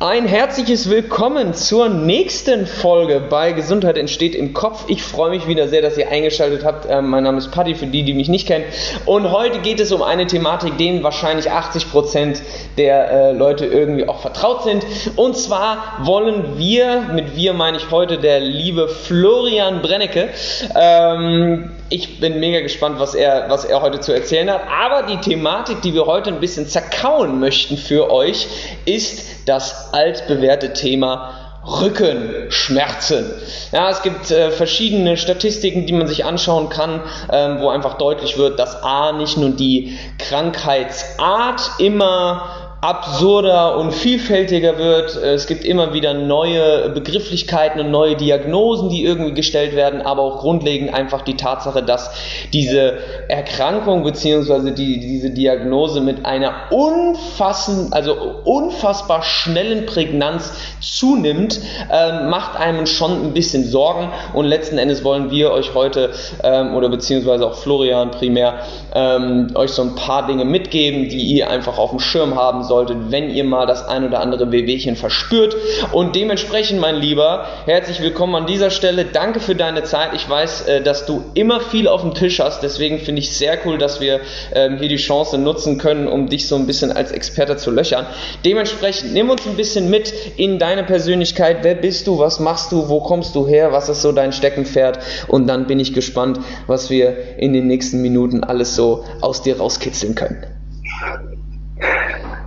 Ein herzliches Willkommen zur nächsten Folge bei Gesundheit entsteht im Kopf. Ich freue mich wieder sehr, dass ihr eingeschaltet habt. Ähm, mein Name ist Paddy, für die, die mich nicht kennen. Und heute geht es um eine Thematik, denen wahrscheinlich 80 Prozent der äh, Leute irgendwie auch vertraut sind. Und zwar wollen wir, mit wir meine ich heute der liebe Florian Brennecke, ähm, ich bin mega gespannt, was er, was er heute zu erzählen hat. Aber die Thematik, die wir heute ein bisschen zerkauen möchten für euch, ist das altbewährte Thema Rückenschmerzen. Ja, es gibt äh, verschiedene Statistiken, die man sich anschauen kann, ähm, wo einfach deutlich wird, dass A nicht nur die Krankheitsart immer absurder und vielfältiger wird. Es gibt immer wieder neue Begrifflichkeiten und neue Diagnosen, die irgendwie gestellt werden, aber auch grundlegend einfach die Tatsache, dass diese Erkrankung bzw. Die, diese Diagnose mit einer unfassend, also unfassbar schnellen Prägnanz zunimmt, äh, macht einem schon ein bisschen Sorgen und letzten Endes wollen wir euch heute ähm, oder beziehungsweise auch Florian primär ähm, euch so ein paar Dinge mitgeben, die ihr einfach auf dem Schirm haben sollt solltet, wenn ihr mal das ein oder andere Wehwehchen verspürt. Und dementsprechend, mein Lieber, herzlich willkommen an dieser Stelle. Danke für deine Zeit. Ich weiß, äh, dass du immer viel auf dem Tisch hast. Deswegen finde ich sehr cool, dass wir ähm, hier die Chance nutzen können, um dich so ein bisschen als Experte zu löchern. Dementsprechend, nimm uns ein bisschen mit in deine Persönlichkeit. Wer bist du? Was machst du? Wo kommst du her? Was ist so dein Steckenpferd? Und dann bin ich gespannt, was wir in den nächsten Minuten alles so aus dir rauskitzeln können.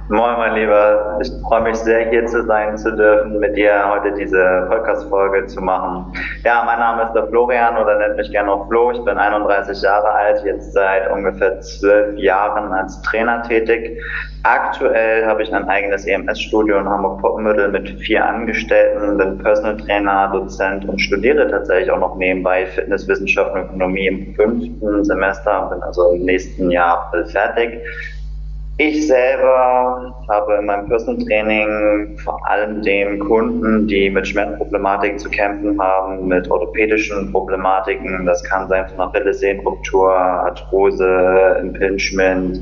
Moin, mein Lieber. Ich freue mich sehr, hier zu sein zu dürfen, mit dir heute diese Podcast-Folge zu machen. Ja, mein Name ist der Florian oder nennt mich gerne auch Flo. Ich bin 31 Jahre alt, jetzt seit ungefähr zwölf Jahren als Trainer tätig. Aktuell habe ich ein eigenes EMS-Studio in Hamburg-Poppenbüttel mit vier Angestellten, bin Personal Trainer, Dozent und studiere tatsächlich auch noch nebenbei Fitnesswissenschaft und Ökonomie im fünften Semester, bin also im nächsten Jahr fertig ich selber habe in meinem Personal Training vor allem den Kunden, die mit Schmerzproblematiken zu kämpfen haben, mit orthopädischen Problematiken. Das kann sein von Achillessehnenruptur, Arthrose, Impingement,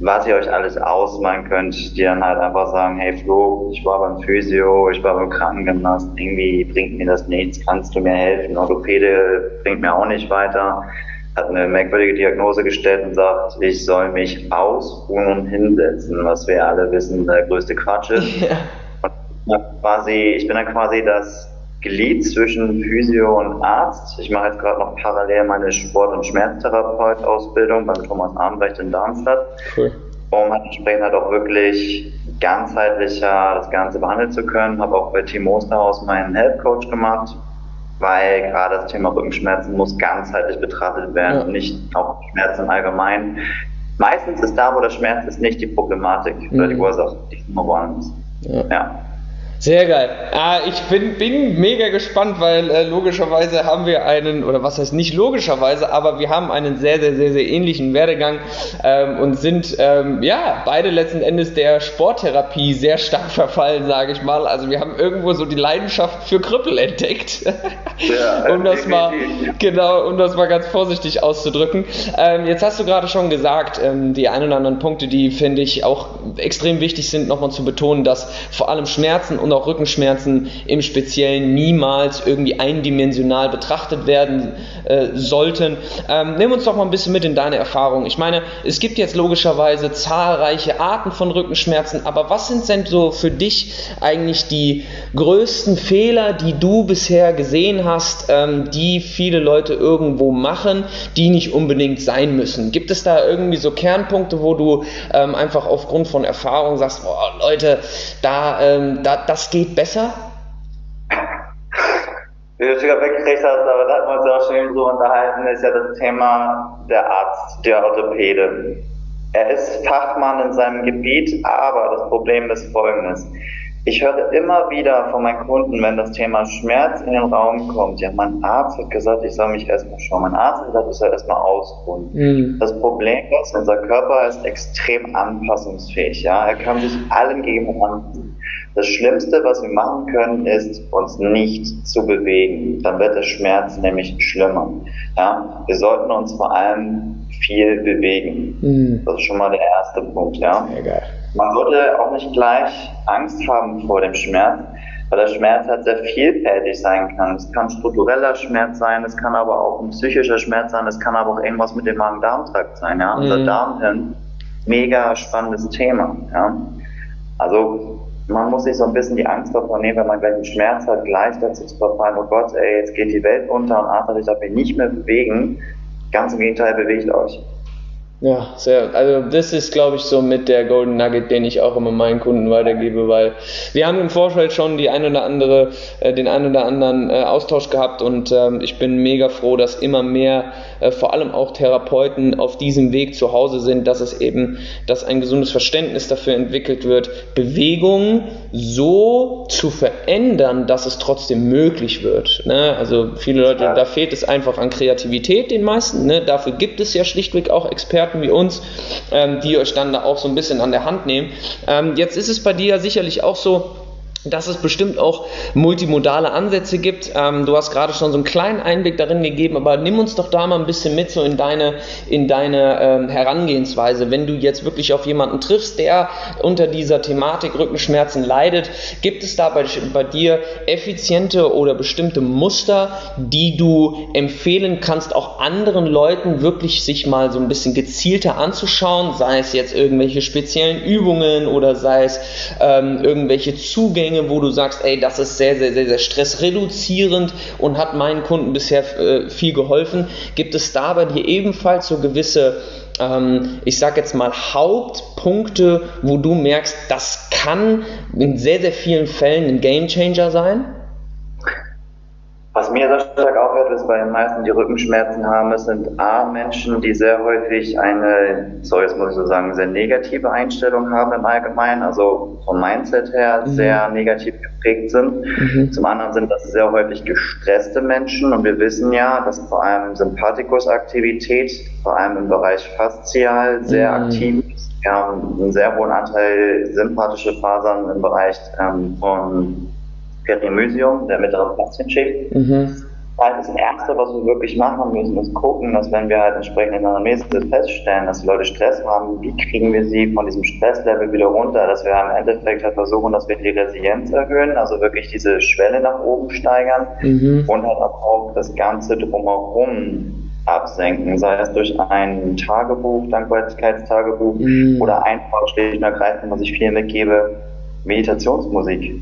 was ihr euch alles ausmalen könnt, die dann halt einfach sagen, hey Flo, ich war beim Physio, ich war beim Krankengymnast, irgendwie bringt mir das nichts, kannst du mir helfen? Orthopäde bringt mir auch nicht weiter hat eine merkwürdige Diagnose gestellt und sagt, ich soll mich ausruhen und hinsetzen, was wir alle wissen, der größte Quatsch ist. Ja. quasi, ich bin dann quasi das Glied zwischen Physio und Arzt. Ich mache jetzt gerade noch parallel meine Sport- und Schmerztherapeut-Ausbildung beim Thomas Armbrecht in Darmstadt, cool. um halt entsprechend halt auch wirklich ganzheitlicher das Ganze behandeln zu können. Habe auch bei Team Osterhaus meinen Health Coach gemacht, weil gerade das Thema Rückenschmerzen muss ganzheitlich betrachtet werden ja. und nicht auch Schmerzen allgemein. Meistens ist da, wo der Schmerz ist, nicht die Problematik mhm. oder die Ursache, die ist immer woanders. Ja. ja. Sehr geil. Ah, ich bin, bin mega gespannt, weil äh, logischerweise haben wir einen, oder was heißt nicht logischerweise, aber wir haben einen sehr, sehr, sehr, sehr ähnlichen Werdegang ähm, und sind ähm, ja beide letzten Endes der Sporttherapie sehr stark verfallen, sage ich mal. Also wir haben irgendwo so die Leidenschaft für Krüppel entdeckt. Ja, um das mal genau, um das mal ganz vorsichtig auszudrücken. Ähm, jetzt hast du gerade schon gesagt, ähm, die ein oder anderen Punkte, die finde ich auch extrem wichtig sind, nochmal zu betonen, dass vor allem Schmerzen und auch Rückenschmerzen im Speziellen niemals irgendwie eindimensional betrachtet werden äh, sollten. Ähm, nimm uns doch mal ein bisschen mit in deine Erfahrung. Ich meine, es gibt jetzt logischerweise zahlreiche Arten von Rückenschmerzen, aber was sind denn so für dich eigentlich die größten Fehler, die du bisher gesehen hast, ähm, die viele Leute irgendwo machen, die nicht unbedingt sein müssen? Gibt es da irgendwie so Kernpunkte, wo du ähm, einfach aufgrund von Erfahrung sagst, oh, Leute, da, ähm, da, das geht besser? Wie du sogar weggekriegt hast, aber da hatten wir uns auch schon so unterhalten, ist ja das Thema der Arzt, der Orthopäde. Er ist Fachmann in seinem Gebiet, aber das Problem ist folgendes. Ich höre immer wieder von meinen Kunden, wenn das Thema Schmerz in den Raum kommt, ja, mein Arzt hat gesagt, ich soll mich erstmal schauen. Mein Arzt hat gesagt, ich soll erstmal ausruhen. Mhm. Das Problem ist, unser Körper ist extrem anpassungsfähig, ja. Er kann sich allem gegen anpassen. Das Schlimmste, was wir machen können, ist, uns nicht zu bewegen. Dann wird der Schmerz nämlich schlimmer. Ja? Wir sollten uns vor allem viel bewegen. Mhm. Das ist schon mal der erste Punkt. Ja? Man sollte auch nicht gleich Angst haben vor dem Schmerz, weil der Schmerz halt sehr vielfältig sein kann. Es kann struktureller Schmerz sein, es kann aber auch ein psychischer Schmerz sein, es kann aber auch irgendwas mit dem Magen-Darm-Trakt sein. Ja? Mhm. Unser Darmhirn, mega spannendes Thema. Ja? Also man muss sich so ein bisschen die Angst davor nehmen, wenn man gleich einen Schmerz hat, gleich dazu zu verfallen, oh Gott, ey, jetzt geht die Welt unter und Arthur, ich darf mich nicht mehr bewegen. Ganz im Gegenteil, bewegt euch. Ja, sehr. Also das ist, glaube ich, so mit der Golden Nugget, den ich auch immer meinen Kunden weitergebe, weil wir haben im Vorfeld schon die ein oder andere, äh, den ein oder anderen äh, Austausch gehabt und ähm, ich bin mega froh, dass immer mehr, äh, vor allem auch Therapeuten, auf diesem Weg zu Hause sind, dass es eben, dass ein gesundes Verständnis dafür entwickelt wird, Bewegung so zu verändern, dass es trotzdem möglich wird. Ne? Also viele Leute, da fehlt es einfach an Kreativität den meisten. Ne? Dafür gibt es ja schlichtweg auch Experten Experten wie uns, ähm, die euch dann da auch so ein bisschen an der Hand nehmen. Ähm, jetzt ist es bei dir ja sicherlich auch so, dass es bestimmt auch multimodale Ansätze gibt. Ähm, du hast gerade schon so einen kleinen Einblick darin gegeben, aber nimm uns doch da mal ein bisschen mit so in deine, in deine ähm, Herangehensweise. Wenn du jetzt wirklich auf jemanden triffst, der unter dieser Thematik Rückenschmerzen leidet, gibt es da bei, bei dir effiziente oder bestimmte Muster, die du empfehlen kannst, auch anderen Leuten wirklich sich mal so ein bisschen gezielter anzuschauen, sei es jetzt irgendwelche speziellen Übungen oder sei es ähm, irgendwelche Zugänge, Dinge, wo du sagst, ey, das ist sehr, sehr, sehr, sehr stressreduzierend und hat meinen Kunden bisher äh, viel geholfen? Gibt es da bei dir ebenfalls so gewisse, ähm, ich sag jetzt mal, Hauptpunkte, wo du merkst, das kann in sehr, sehr vielen Fällen ein Gamechanger sein? Was mir sehr stark auffällt, ist bei den meisten, die Rückenschmerzen haben, es sind A, Menschen, die sehr häufig eine, so jetzt muss ich so sagen, sehr negative Einstellung haben im Allgemeinen, also vom Mindset her mhm. sehr negativ geprägt sind. Mhm. Zum anderen sind das sehr häufig gestresste Menschen und wir wissen ja, dass vor allem Sympathikusaktivität, vor allem im Bereich Faszial, sehr mhm. aktiv ist. Wir haben einen sehr hohen Anteil sympathische Fasern im Bereich ähm, von Perimysium, der mittleren Faszienschicht. Mhm. Das Erste, was wir wirklich machen müssen, ist gucken, dass wenn wir halt entsprechend in der Anamnese feststellen, dass die Leute Stress haben, wie kriegen wir sie von diesem Stresslevel wieder runter, dass wir im Endeffekt halt versuchen, dass wir die Resilienz erhöhen, also wirklich diese Schwelle nach oben steigern mhm. und halt auch das Ganze drumherum absenken, sei es durch ein Tagebuch, Dankbarkeitstagebuch mhm. oder einfach schlicht und ergreifend, was ich viel mitgebe, Meditationsmusik.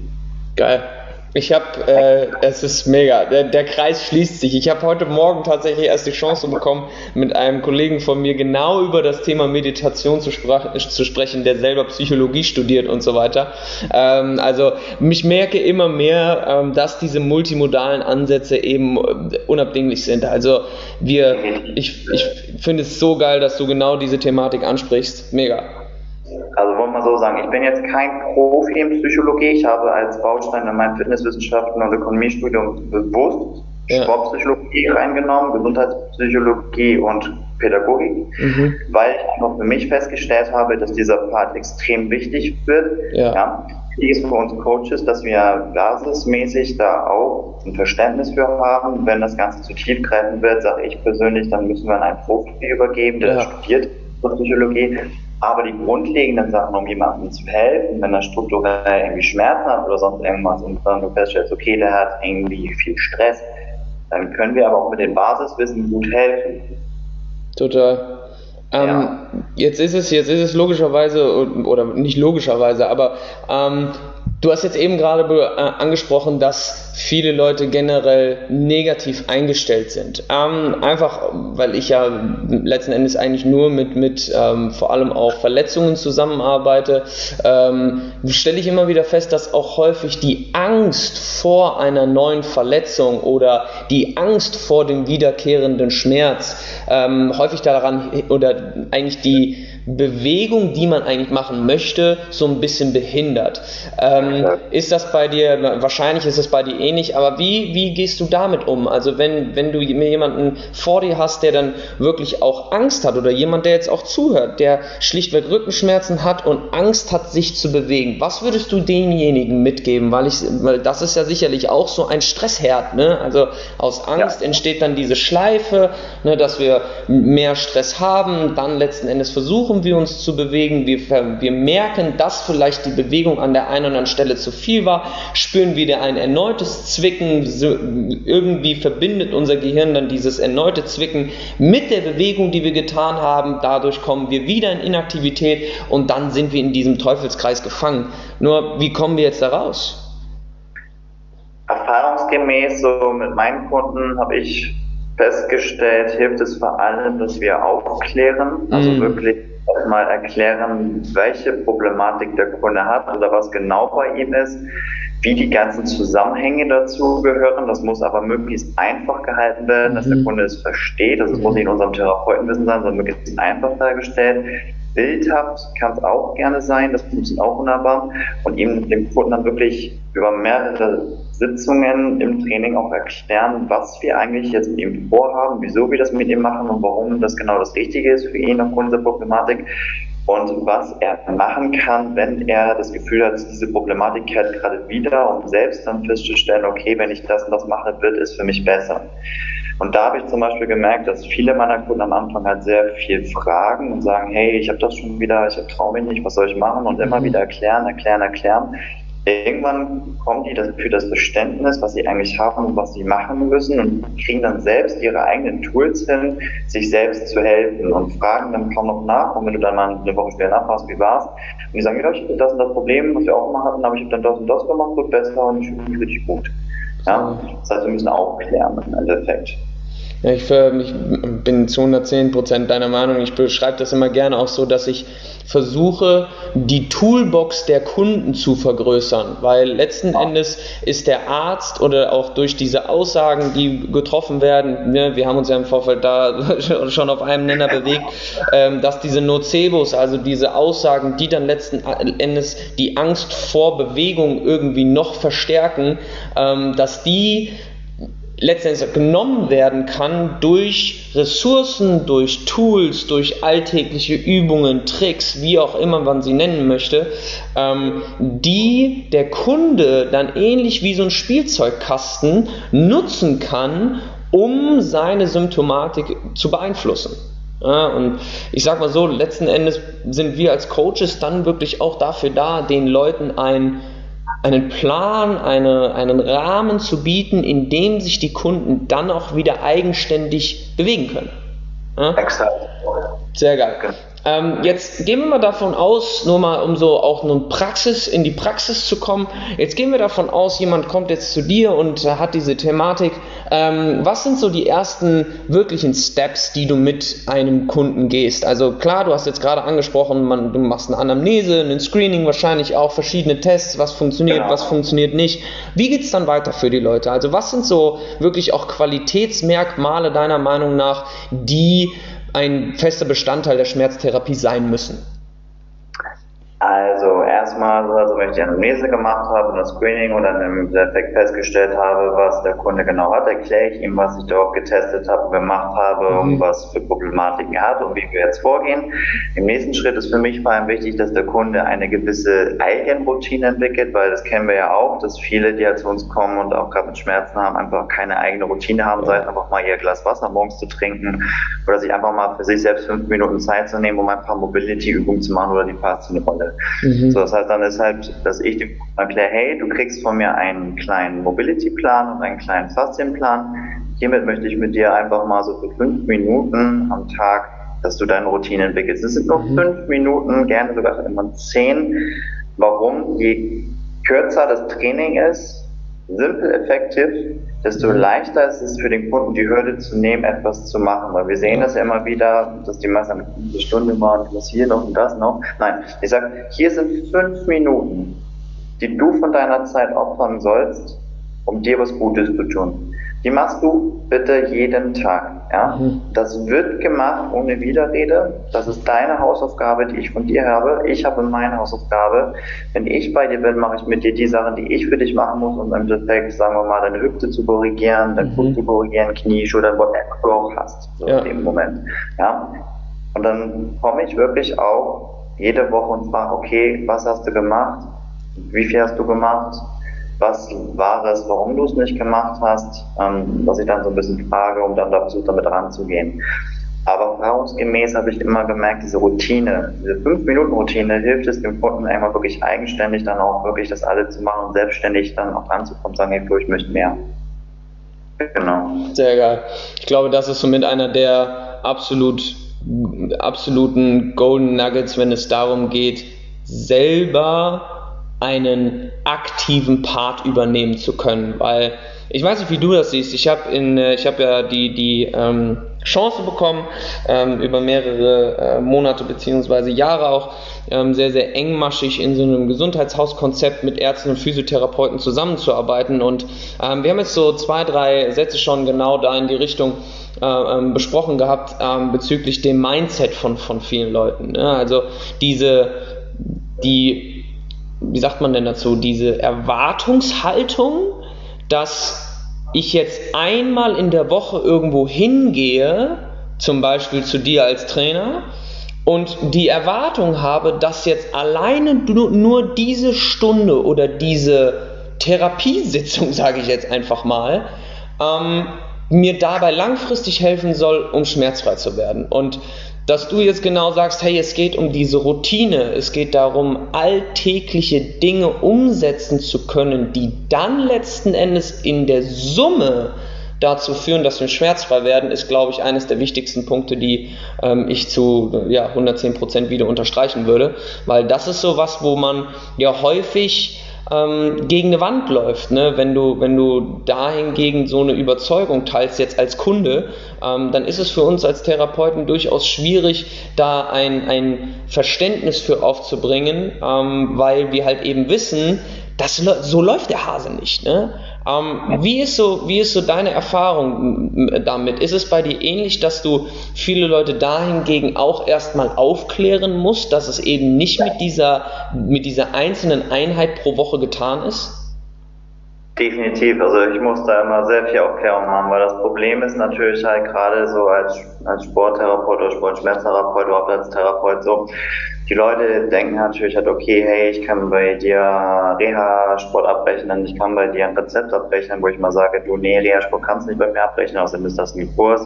Geil. Ich habe, äh, es ist mega, der, der Kreis schließt sich. Ich habe heute Morgen tatsächlich erst die Chance bekommen, mit einem Kollegen von mir genau über das Thema Meditation zu, zu sprechen, der selber Psychologie studiert und so weiter. Ähm, also ich merke immer mehr, ähm, dass diese multimodalen Ansätze eben äh, unabdinglich sind. Also wir, ich, ich finde es so geil, dass du genau diese Thematik ansprichst. Mega. Also wollen wir so sagen, ich bin jetzt kein Profi in Psychologie. Ich habe als Baustein in mein Fitnesswissenschaften und Ökonomiestudium bewusst ja. Sportpsychologie reingenommen, Gesundheitspsychologie und Pädagogik, mhm. weil ich einfach für mich festgestellt habe, dass dieser Part extrem wichtig wird. Ja. ja. Wichtig ist für uns Coaches, dass wir basismäßig da auch ein Verständnis für haben. Wenn das Ganze zu tiefgreifend wird, sage ich persönlich, dann müssen wir an einen Profi übergeben, der ja. studiert Psychologie. Aber die grundlegenden Sachen, um jemandem zu helfen, wenn er strukturell irgendwie Schmerzen hat oder sonst irgendwas und dann du feststellst, okay, der hat irgendwie viel Stress, dann können wir aber auch mit dem Basiswissen gut helfen. Total. Ähm, ja. Jetzt ist es, jetzt ist es logischerweise, oder nicht logischerweise, aber ähm, du hast jetzt eben gerade äh, angesprochen, dass viele Leute generell negativ eingestellt sind. Ähm, einfach, weil ich ja letzten Endes eigentlich nur mit, mit ähm, vor allem auch Verletzungen zusammenarbeite, ähm, stelle ich immer wieder fest, dass auch häufig die Angst vor einer neuen Verletzung oder die Angst vor dem wiederkehrenden Schmerz ähm, häufig daran oder eigentlich die Bewegung, die man eigentlich machen möchte, so ein bisschen behindert. Ähm, ist das bei dir, wahrscheinlich ist es bei dir ähnlich, aber wie, wie gehst du damit um? Also wenn, wenn du jemanden vor dir hast, der dann wirklich auch Angst hat oder jemand, der jetzt auch zuhört, der schlichtweg Rückenschmerzen hat und Angst hat, sich zu bewegen, was würdest du demjenigen mitgeben? Weil, ich, weil das ist ja sicherlich auch so ein Stressherd. Ne? Also aus Angst ja. entsteht dann diese Schleife, ne, dass wir mehr Stress haben, dann letzten Endes versuchen versuchen wir uns zu bewegen, wir, wir merken, dass vielleicht die Bewegung an der einen oder anderen Stelle zu viel war, spüren wieder ein erneutes Zwicken, irgendwie verbindet unser Gehirn dann dieses erneute Zwicken mit der Bewegung, die wir getan haben, dadurch kommen wir wieder in Inaktivität und dann sind wir in diesem Teufelskreis gefangen. Nur, wie kommen wir jetzt da raus? Erfahrungsgemäß so mit meinen Kunden habe ich festgestellt, hilft es vor allem, dass wir aufklären, also mm. wirklich mal erklären, welche Problematik der Kunde hat oder was genau bei ihm ist, wie die ganzen Zusammenhänge dazu gehören. Das muss aber möglichst einfach gehalten werden, dass der mhm. Kunde es versteht. Also es muss nicht in unserem Therapeutenwissen sein, sondern möglichst einfach dargestellt. Bildhaft kann es auch gerne sein, das funktioniert auch wunderbar. Und ihm dem Kunden dann wirklich über mehrere Sitzungen im Training auch erklären, was wir eigentlich jetzt mit ihm vorhaben, wieso wir das mit ihm machen und warum das genau das Richtige ist für ihn aufgrund dieser Problematik und was er machen kann, wenn er das Gefühl hat, diese Problematik kehrt gerade wieder, um selbst dann festzustellen, okay, wenn ich das und das mache, wird es für mich besser. Und da habe ich zum Beispiel gemerkt, dass viele meiner Kunden am Anfang halt sehr viel fragen und sagen, hey, ich habe das schon wieder, ich traue mich nicht, was soll ich machen? Und immer mhm. wieder erklären, erklären, erklären. Irgendwann kommen die für das Verständnis, was sie eigentlich haben und was sie machen müssen und kriegen dann selbst ihre eigenen Tools hin, sich selbst zu helfen und fragen dann kaum noch nach. Und wenn du dann mal eine Woche später nachfragst, wie war's? Und die sagen, ja, ich hatte das und das Problem, was wir auch immer hatten, aber ich habe dann das und das gemacht, wird besser und ich fühle mich richtig gut. Ja? Das heißt, wir müssen aufklären im Endeffekt. Ja, ich, für, ich bin zu 110 deiner Meinung. Ich beschreibe das immer gerne auch so, dass ich versuche, die Toolbox der Kunden zu vergrößern, weil letzten Endes ist der Arzt oder auch durch diese Aussagen, die getroffen werden, ne, wir haben uns ja im Vorfeld da schon auf einem Nenner bewegt, ähm, dass diese Nocebos, also diese Aussagen, die dann letzten Endes die Angst vor Bewegung irgendwie noch verstärken, ähm, dass die letztendlich genommen werden kann durch Ressourcen, durch Tools, durch alltägliche Übungen, Tricks, wie auch immer man sie nennen möchte, ähm, die der Kunde dann ähnlich wie so ein Spielzeugkasten nutzen kann, um seine Symptomatik zu beeinflussen. Ja, und ich sag mal so, letzten Endes sind wir als Coaches dann wirklich auch dafür da, den Leuten ein einen Plan, eine, einen Rahmen zu bieten, in dem sich die Kunden dann auch wieder eigenständig bewegen können. Ja? Exakt. Sehr geil. Ähm, jetzt gehen wir mal davon aus, nur mal um so auch nun Praxis in die Praxis zu kommen. Jetzt gehen wir davon aus, jemand kommt jetzt zu dir und hat diese Thematik. Ähm, was sind so die ersten wirklichen Steps, die du mit einem Kunden gehst? Also klar, du hast jetzt gerade angesprochen, man, du machst eine Anamnese, ein Screening, wahrscheinlich auch verschiedene Tests, was funktioniert, genau. was funktioniert nicht. Wie geht es dann weiter für die Leute? Also was sind so wirklich auch Qualitätsmerkmale deiner Meinung nach, die ein fester Bestandteil der Schmerztherapie sein müssen? Also erstmal, also wenn ich die Anamnese gemacht habe und das Screening und dann im Endeffekt festgestellt habe, was der Kunde genau hat, erkläre ich ihm, was ich dort getestet habe und gemacht habe mhm. und was für Problematiken er hat und wie wir jetzt vorgehen. Im nächsten Schritt ist für mich vor allem wichtig, dass der Kunde eine gewisse Eigenroutine entwickelt, weil das kennen wir ja auch, dass viele, die halt zu uns kommen und auch gerade mit Schmerzen haben, einfach keine eigene Routine haben, sei es einfach mal ihr Glas Wasser morgens zu trinken oder sich einfach mal für sich selbst fünf Minuten Zeit zu nehmen, um ein paar Mobility-Übungen zu machen oder die Mhm. So, das heißt dann ist halt, dass ich dem erkläre, hey, du kriegst von mir einen kleinen Mobility-Plan und einen kleinen Faszienplan. Hiermit möchte ich mit dir einfach mal so für fünf Minuten am Tag, dass du deine Routine entwickelst. Es sind nur mhm. fünf Minuten, gerne sogar immer zehn. Warum? Je kürzer das Training ist, simpel, effektiv, desto mhm. leichter ist es für den Kunden, die Hürde zu nehmen, etwas zu machen. Weil wir sehen das ja immer wieder, dass die meisten eine Stunde machen, was hier noch und das noch. Nein, ich sage, hier sind fünf Minuten, die du von deiner Zeit opfern sollst, um dir was Gutes zu tun. Die machst du bitte jeden Tag. Ja? Mhm. Das wird gemacht ohne Widerrede. Das ist deine Hausaufgabe, die ich von dir habe. Ich habe meine Hausaufgabe. Wenn ich bei dir bin, mache ich mit dir die Sachen, die ich für dich machen muss, um im Endeffekt, sagen wir mal, deine Hüfte zu korrigieren, dein mhm. Fuß zu korrigieren, Knie, Schulter, whatever du auch hast. So ja. in dem Moment. Ja? Und dann komme ich wirklich auch jede Woche und frage, okay, was hast du gemacht? Wie viel hast du gemacht? Was war es, warum du es nicht gemacht hast, ähm, was ich dann so ein bisschen frage, um dann da versucht, damit ranzugehen. Aber erfahrungsgemäß habe ich immer gemerkt, diese Routine, diese 5-Minuten-Routine hilft es dem Kunden einmal wirklich eigenständig dann auch wirklich das alles zu machen und selbstständig dann auch anzukommen und sagen, hey, ich möchte mehr. Genau. Sehr geil. Ich glaube, das ist somit einer der absolut, absoluten Golden Nuggets, wenn es darum geht, selber einen aktiven Part übernehmen zu können, weil ich weiß nicht, wie du das siehst. Ich habe äh, ich habe ja die die ähm, Chance bekommen, ähm, über mehrere äh, Monate bzw. Jahre auch ähm, sehr, sehr engmaschig in so einem Gesundheitshauskonzept mit Ärzten und Physiotherapeuten zusammenzuarbeiten. Und ähm, wir haben jetzt so zwei, drei Sätze schon genau da in die Richtung äh, ähm, besprochen gehabt ähm, bezüglich dem Mindset von, von vielen Leuten. Ne? Also diese, die, wie sagt man denn dazu, diese Erwartungshaltung, dass ich jetzt einmal in der Woche irgendwo hingehe, zum Beispiel zu dir als Trainer, und die Erwartung habe, dass jetzt alleine nur diese Stunde oder diese Therapiesitzung, sage ich jetzt einfach mal, ähm, mir dabei langfristig helfen soll, um schmerzfrei zu werden. Und dass du jetzt genau sagst, hey, es geht um diese Routine, es geht darum, alltägliche Dinge umsetzen zu können, die dann letzten Endes in der Summe dazu führen, dass wir schmerzfrei werden, ist, glaube ich, eines der wichtigsten Punkte, die ähm, ich zu ja, 110 Prozent wieder unterstreichen würde, weil das ist so was, wo man ja häufig ähm, gegen eine Wand läuft. Ne? Wenn, du, wenn du dahingegen so eine Überzeugung teilst, jetzt als Kunde, ähm, dann ist es für uns als Therapeuten durchaus schwierig, da ein, ein Verständnis für aufzubringen, ähm, weil wir halt eben wissen, das, so läuft der Hase nicht. Ne? Ähm, wie, ist so, wie ist so deine Erfahrung damit? Ist es bei dir ähnlich, dass du viele Leute dahingegen auch erstmal aufklären musst, dass es eben nicht mit dieser, mit dieser einzelnen Einheit pro Woche getan ist? Definitiv, also ich muss da immer sehr viel Aufklärung machen, weil das Problem ist natürlich halt gerade so als, als Sporttherapeut oder Sportschmerztherapeut oder als Therapeut so, die Leute denken natürlich halt, okay, hey, ich kann bei dir Reha-Sport abrechnen, ich kann bei dir ein Rezept abrechnen, wo ich mal sage, du, nee, Reha-Sport kannst du nicht bei mir abrechnen, außerdem ist das ein Kurs.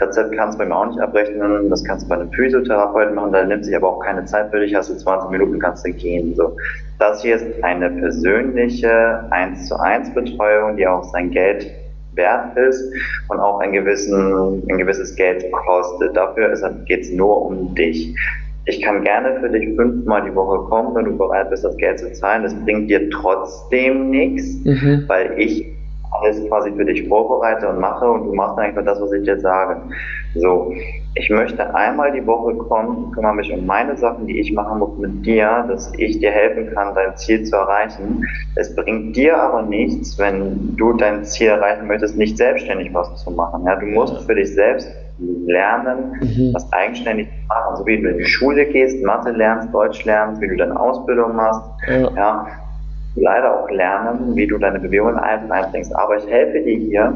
Rezept kannst du bei mir auch nicht abrechnen, das kannst du bei einem Physiotherapeuten machen, da nimmt sich aber auch keine Zeit für dich, hast du 20 Minuten, kannst du gehen, so. Das hier ist eine persönliche 1 zu 1 Betreuung, die auch sein Geld wert ist und auch ein, gewissen, ein gewisses Geld kostet. Dafür geht es nur um dich ich kann gerne für dich fünfmal die Woche kommen, wenn du bereit bist, das Geld zu zahlen. Das bringt dir trotzdem nichts, mhm. weil ich alles quasi für dich vorbereite und mache und du machst eigentlich nur das, was ich dir sage. So, ich möchte einmal die Woche kommen, kümmere mich um meine Sachen, die ich machen muss mit dir, dass ich dir helfen kann, dein Ziel zu erreichen. Es bringt dir aber nichts, wenn du dein Ziel erreichen möchtest, nicht selbstständig was zu machen. Ja, du musst für dich selbst lernen, mhm. was eigenständig zu machen. So wie du in die Schule gehst, Mathe lernst, Deutsch lernst, wie du deine Ausbildung machst, ja. ja leider auch lernen, wie du deine Bewegungen einbringst. Aber ich helfe dir hier,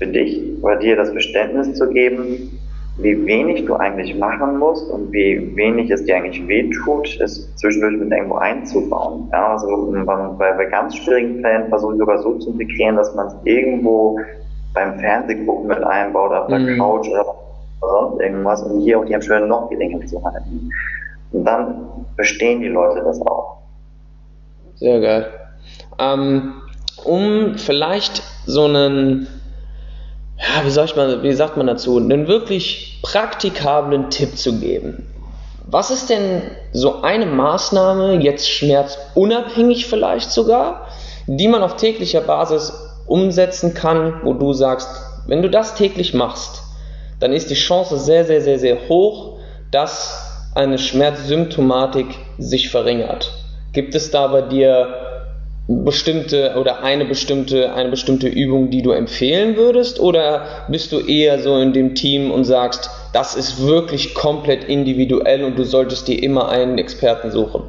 für dich oder dir das Verständnis zu geben, wie wenig du eigentlich machen musst und wie wenig es dir eigentlich wehtut, es zwischendurch mit irgendwo einzubauen. Ja, also bei, bei ganz schwierigen Fällen versuche ich sogar so zu integrieren, dass man es irgendwo beim Fernsehgucken mit einbaut, auf der mhm. Couch oder sonst irgendwas, um hier auch die Hemmschwelle noch geringer zu halten. Und dann verstehen die Leute das auch. Sehr geil. Ähm, um vielleicht so einen, ja, wie, soll ich mal, wie sagt man dazu, einen wirklich praktikablen Tipp zu geben. Was ist denn so eine Maßnahme, jetzt schmerzunabhängig vielleicht sogar, die man auf täglicher Basis umsetzen kann, wo du sagst, wenn du das täglich machst, dann ist die Chance sehr, sehr, sehr, sehr hoch, dass eine Schmerzsymptomatik sich verringert. Gibt es da bei dir bestimmte oder eine bestimmte, eine bestimmte Übung, die du empfehlen würdest? Oder bist du eher so in dem Team und sagst, das ist wirklich komplett individuell und du solltest dir immer einen Experten suchen?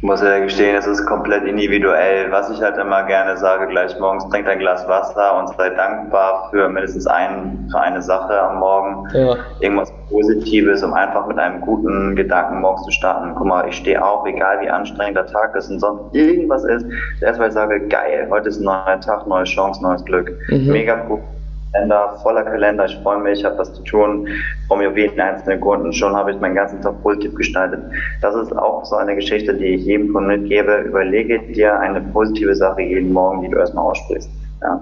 Ich muss ja gestehen, es ist komplett individuell. Was ich halt immer gerne sage, gleich morgens trink ein Glas Wasser und sei dankbar für mindestens ein, für eine Sache am Morgen. Ja. Irgendwas Positives, um einfach mit einem guten Gedanken morgens zu starten. Guck mal, ich stehe auf, egal wie anstrengend der Tag ist und sonst irgendwas ist. Erstmal sage, geil, heute ist ein neuer Tag, neue Chance, neues Glück. Mhm. Mega gut Kalender, voller Kalender, ich freue mich, ich habe was zu tun, freue mich auf jeden einzelnen Kunden. Schon habe ich meinen ganzen Tag positiv gestaltet. Das ist auch so eine Geschichte, die ich jedem Kunden mitgebe. Überlege dir eine positive Sache jeden Morgen, die du erstmal aussprichst. Ja?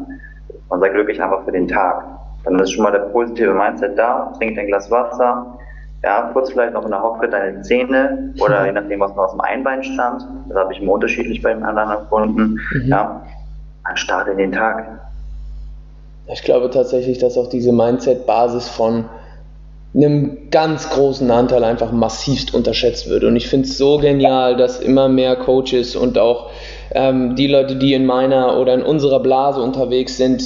Und sei glücklich einfach für den Tag. Dann ist schon mal der positive Mindset da, trink ein Glas Wasser, ja, kurz vielleicht noch in der Hocke deine Zähne oder je nachdem, was noch aus dem Einbein stand. Das habe ich immer unterschiedlich bei den anderen Kunden. Mhm. Ja, dann starte den Tag. Ich glaube tatsächlich, dass auch diese Mindset-Basis von einem ganz großen Anteil einfach massivst unterschätzt wird. Und ich finde es so genial, dass immer mehr Coaches und auch ähm, die Leute, die in meiner oder in unserer Blase unterwegs sind,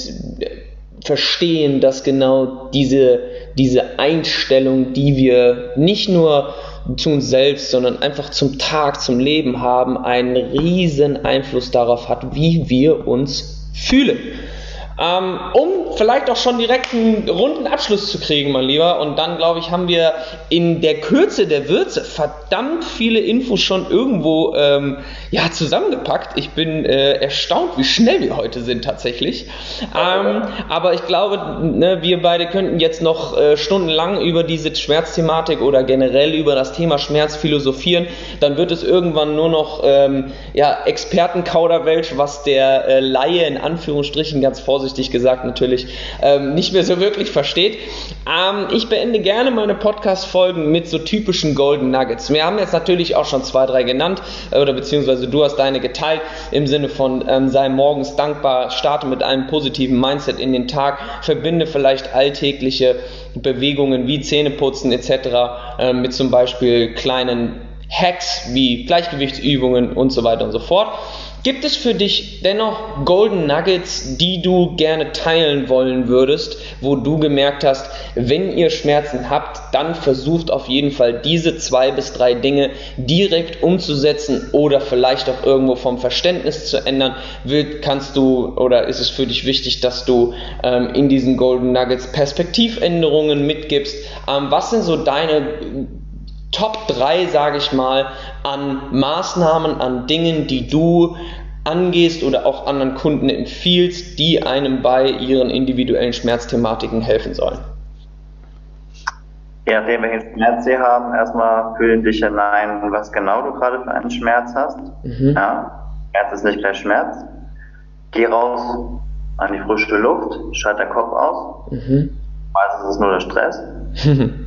verstehen, dass genau diese, diese Einstellung, die wir nicht nur zu uns selbst, sondern einfach zum Tag, zum Leben haben, einen riesen Einfluss darauf hat, wie wir uns fühlen. Ähm, um vielleicht auch schon direkt einen runden Abschluss zu kriegen, mein Lieber. Und dann, glaube ich, haben wir in der Kürze der Würze verdammt viele Infos schon irgendwo ähm, ja, zusammengepackt. Ich bin äh, erstaunt, wie schnell wir heute sind tatsächlich. Ähm, aber ich glaube, ne, wir beide könnten jetzt noch äh, stundenlang über diese Schmerzthematik oder generell über das Thema Schmerz philosophieren. Dann wird es irgendwann nur noch ähm, ja, Expertenkauderwelsch, was der äh, Laie in Anführungsstrichen ganz vorsichtig gesagt natürlich ähm, nicht mehr so wirklich versteht. Ähm, ich beende gerne meine Podcast-Folgen mit so typischen Golden Nuggets. Wir haben jetzt natürlich auch schon zwei, drei genannt äh, oder beziehungsweise du hast deine geteilt im Sinne von ähm, sei morgens dankbar, starte mit einem positiven Mindset in den Tag, verbinde vielleicht alltägliche Bewegungen wie Zähneputzen etc. Äh, mit zum Beispiel kleinen Hacks wie Gleichgewichtsübungen und so weiter und so fort. Gibt es für dich dennoch Golden Nuggets, die du gerne teilen wollen würdest, wo du gemerkt hast, wenn ihr Schmerzen habt, dann versucht auf jeden Fall diese zwei bis drei Dinge direkt umzusetzen oder vielleicht auch irgendwo vom Verständnis zu ändern? Will, kannst du oder ist es für dich wichtig, dass du ähm, in diesen Golden Nuggets Perspektivänderungen mitgibst? Ähm, was sind so deine Top 3, sage ich mal, an Maßnahmen, an Dingen, die du angehst oder auch anderen Kunden empfiehlst, die einem bei ihren individuellen Schmerzthematiken helfen sollen? Je nachdem, welchen Schmerz Sie haben, erstmal fühlen dich hinein, was genau du gerade für einen Schmerz hast. Mhm. Ja, Schmerz ist nicht gleich Schmerz. Geh raus an die frische Luft, schalt deinen Kopf aus. Mhm. Meistens ist es nur der Stress.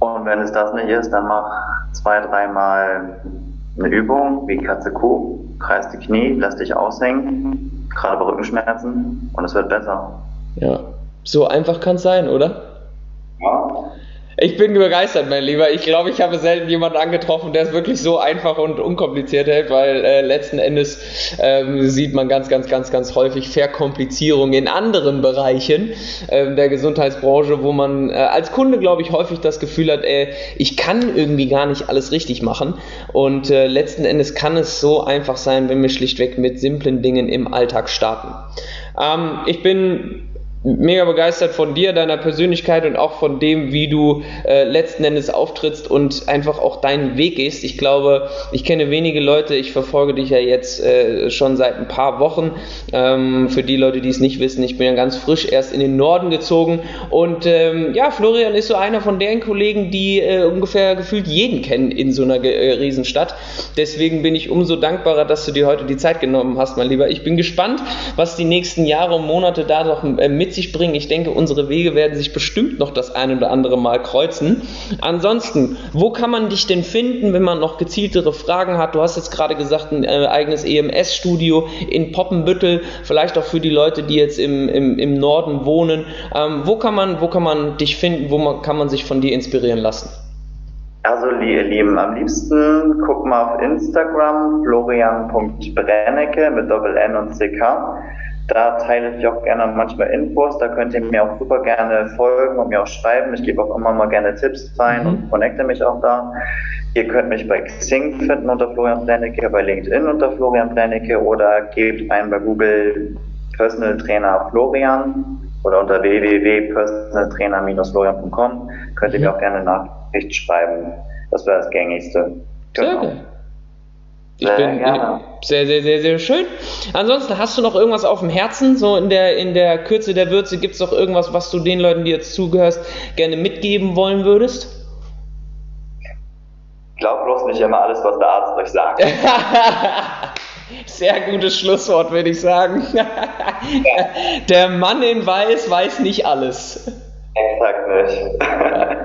Und wenn es das nicht ist, dann mach zwei, dreimal eine Übung wie Katze Kuh, kreis die Knie, lass dich aushängen, gerade bei Rückenschmerzen und es wird besser. Ja, so einfach kann es sein, oder? Ja. Ich bin begeistert, mein Lieber. Ich glaube, ich habe selten jemanden angetroffen, der es wirklich so einfach und unkompliziert hält, weil äh, letzten Endes ähm, sieht man ganz, ganz, ganz, ganz häufig Verkomplizierung in anderen Bereichen äh, der Gesundheitsbranche, wo man äh, als Kunde, glaube ich, häufig das Gefühl hat, ey, ich kann irgendwie gar nicht alles richtig machen. Und äh, letzten Endes kann es so einfach sein, wenn wir schlichtweg mit simplen Dingen im Alltag starten. Ähm, ich bin mega begeistert von dir, deiner Persönlichkeit und auch von dem, wie du äh, letzten Endes auftrittst und einfach auch deinen Weg gehst. Ich glaube, ich kenne wenige Leute, ich verfolge dich ja jetzt äh, schon seit ein paar Wochen. Ähm, für die Leute, die es nicht wissen, ich bin ja ganz frisch erst in den Norden gezogen und ähm, ja, Florian ist so einer von deren Kollegen, die äh, ungefähr gefühlt jeden kennen in so einer äh, Riesenstadt. Deswegen bin ich umso dankbarer, dass du dir heute die Zeit genommen hast, mein Lieber. Ich bin gespannt, was die nächsten Jahre und Monate da noch äh, mit mit sich bringen. Ich denke, unsere Wege werden sich bestimmt noch das ein oder andere Mal kreuzen. Ansonsten, wo kann man dich denn finden, wenn man noch gezieltere Fragen hat? Du hast jetzt gerade gesagt, ein äh, eigenes EMS-Studio in Poppenbüttel, vielleicht auch für die Leute, die jetzt im, im, im Norden wohnen. Ähm, wo, kann man, wo kann man dich finden? Wo man, kann man sich von dir inspirieren lassen? Also, ihr Lieben, am liebsten guck mal auf Instagram florian.brennecke mit Doppel N und CK. Da teile ich auch gerne manchmal Infos. Da könnt ihr mir auch super gerne folgen und mir auch schreiben. Ich gebe auch immer mal gerne Tipps rein mhm. und connecte mich auch da. Ihr könnt mich bei Xing finden unter Florian Plenecke, bei LinkedIn unter Florian Plenecke oder gebt ein bei Google Personal Trainer Florian oder unter www.personaltrainer-florian.com könnt ihr mhm. mir auch gerne Nachricht schreiben. Das wäre das gängigste. Genau. Sehr gut. Ich sehr bin gerne. sehr, sehr, sehr, sehr schön. Ansonsten hast du noch irgendwas auf dem Herzen? So in der, in der Kürze der Würze gibt es noch irgendwas, was du den Leuten, die jetzt zugehörst, gerne mitgeben wollen würdest? Glaub bloß nicht immer alles, was der Arzt euch sagt. Sehr gutes Schlusswort, würde ich sagen. Der Mann in Weiß weiß nicht alles. Exakt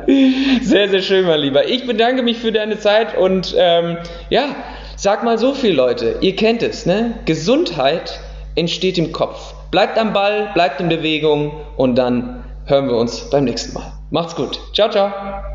nicht. Sehr, sehr schön, mein Lieber. Ich bedanke mich für deine Zeit und ähm, ja, sag mal so viel, Leute. Ihr kennt es, ne? Gesundheit entsteht im Kopf. Bleibt am Ball, bleibt in Bewegung und dann hören wir uns beim nächsten Mal. Macht's gut. Ciao, ciao.